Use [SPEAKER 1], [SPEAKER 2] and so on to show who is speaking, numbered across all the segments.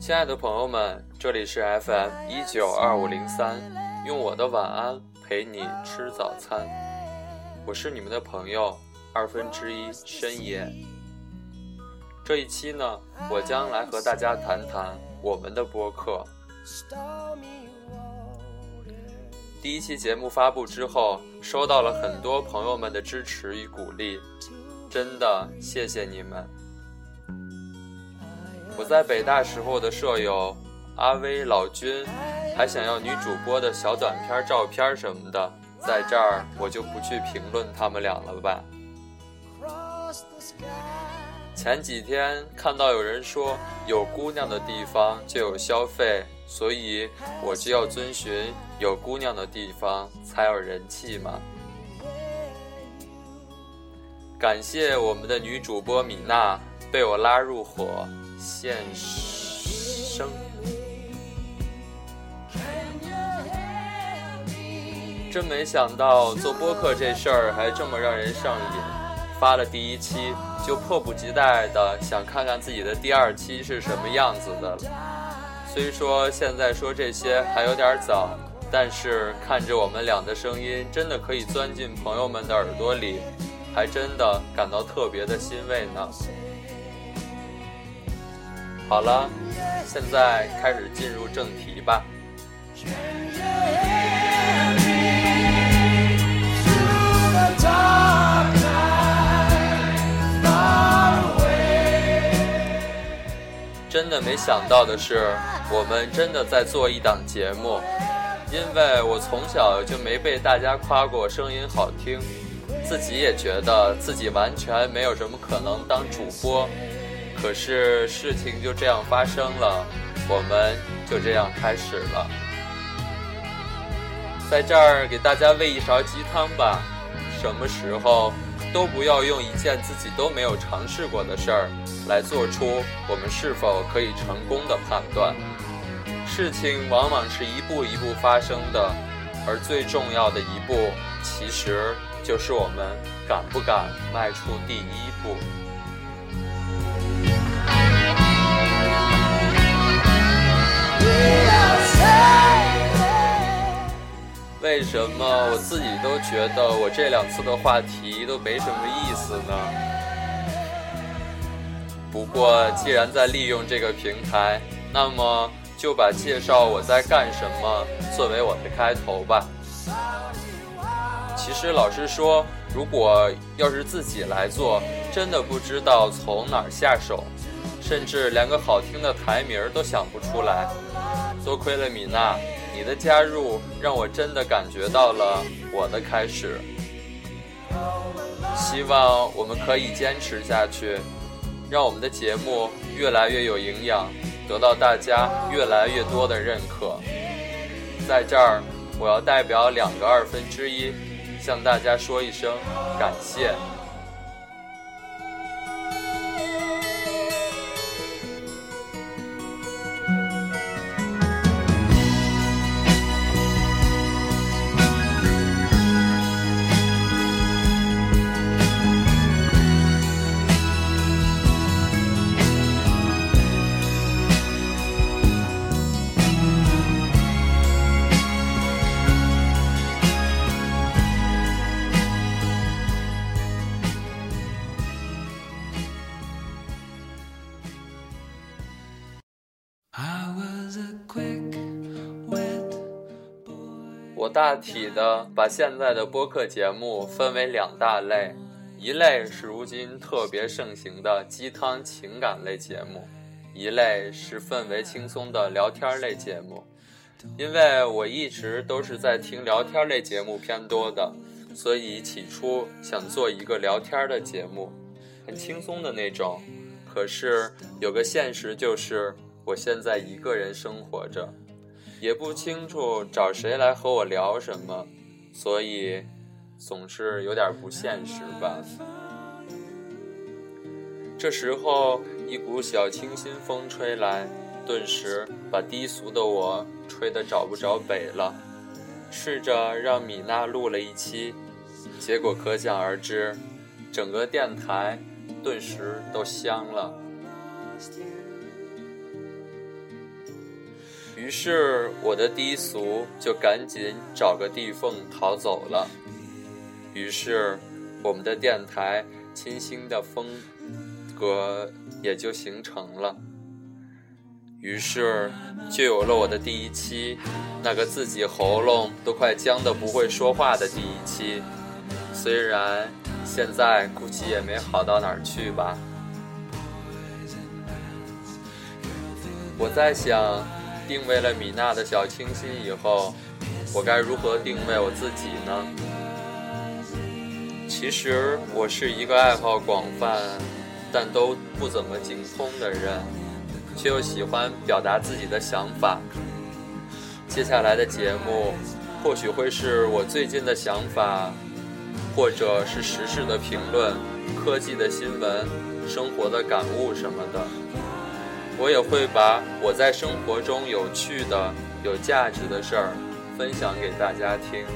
[SPEAKER 1] 亲爱的朋友们，这里是 FM 一九二五零三，用我的晚安陪你吃早餐。我是你们的朋友二分之一深夜。这一期呢，我将来和大家谈谈我们的播客。第一期节目发布之后，收到了很多朋友们的支持与鼓励，真的谢谢你们。我在北大时候的舍友阿威、老君，还想要女主播的小短片、照片什么的，在这儿我就不去评论他们俩了吧。前几天看到有人说，有姑娘的地方就有消费，所以我就要遵循有姑娘的地方才有人气嘛。感谢我们的女主播米娜被我拉入伙。现生，真没想到做播客这事儿还这么让人上瘾。发了第一期，就迫不及待的想看看自己的第二期是什么样子的了。虽说现在说这些还有点早，但是看着我们俩的声音真的可以钻进朋友们的耳朵里，还真的感到特别的欣慰呢。好了，现在开始进入正题吧。真的没想到的是，我们真的在做一档节目，因为我从小就没被大家夸过声音好听，自己也觉得自己完全没有什么可能当主播。可是事情就这样发生了，我们就这样开始了。在这儿给大家喂一勺鸡汤吧。什么时候都不要用一件自己都没有尝试过的事儿来做出我们是否可以成功的判断。事情往往是一步一步发生的，而最重要的一步，其实就是我们敢不敢迈出第一步。为什么我自己都觉得我这两次的话题都没什么意思呢？不过既然在利用这个平台，那么就把介绍我在干什么作为我的开头吧。其实老实说，如果要是自己来做，真的不知道从哪儿下手，甚至连个好听的台名都想不出来。多亏了米娜。你的加入让我真的感觉到了我的开始。希望我们可以坚持下去，让我们的节目越来越有营养，得到大家越来越多的认可。在这儿，我要代表两个二分之一，向大家说一声感谢。大体的把现在的播客节目分为两大类，一类是如今特别盛行的鸡汤情感类节目，一类是氛围轻松的聊天类节目。因为我一直都是在听聊天类节目偏多的，所以起初想做一个聊天的节目，很轻松的那种。可是有个现实就是，我现在一个人生活着。也不清楚找谁来和我聊什么，所以总是有点不现实吧。这时候，一股小清新风吹来，顿时把低俗的我吹得找不着北了。试着让米娜录了一期，结果可想而知，整个电台顿时都香了。于是我的低俗就赶紧找个地缝逃走了。于是我们的电台清新的风格也就形成了。于是就有了我的第一期，那个自己喉咙都快僵的不会说话的第一期。虽然现在估计也没好到哪儿去吧。我在想，定位了米娜的小清新以后，我该如何定位我自己呢？其实我是一个爱好广泛，但都不怎么精通的人，却又喜欢表达自己的想法。接下来的节目，或许会是我最近的想法，或者是时事的评论、科技的新闻、生活的感悟什么的。我也会把我在生活中有趣的、有价值的事儿分享给大家听。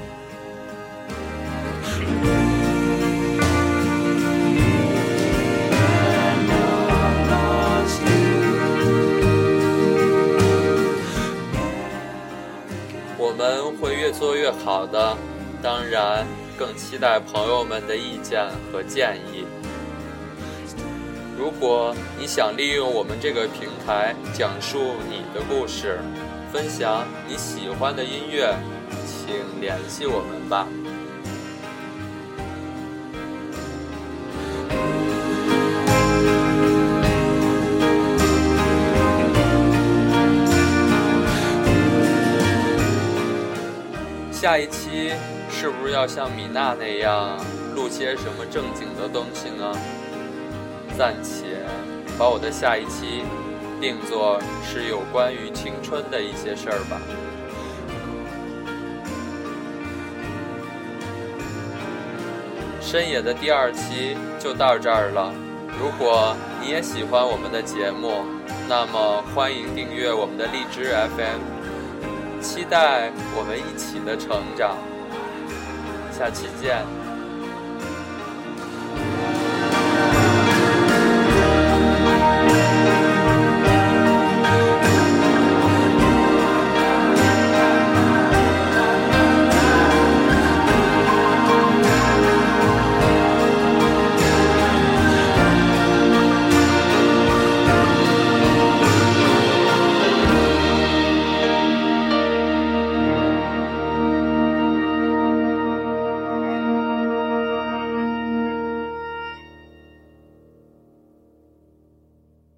[SPEAKER 1] 我们会越做越好的，当然更期待朋友们的意见和建议。如果你想利用我们这个平台讲述你的故事，分享你喜欢的音乐，请联系我们吧。下一期是不是要像米娜那样录些什么正经的东西呢？暂且把我的下一期定做是有关于青春的一些事儿吧。深野的第二期就到这儿了。如果你也喜欢我们的节目，那么欢迎订阅我们的荔枝 FM，期待我们一起的成长。下期见。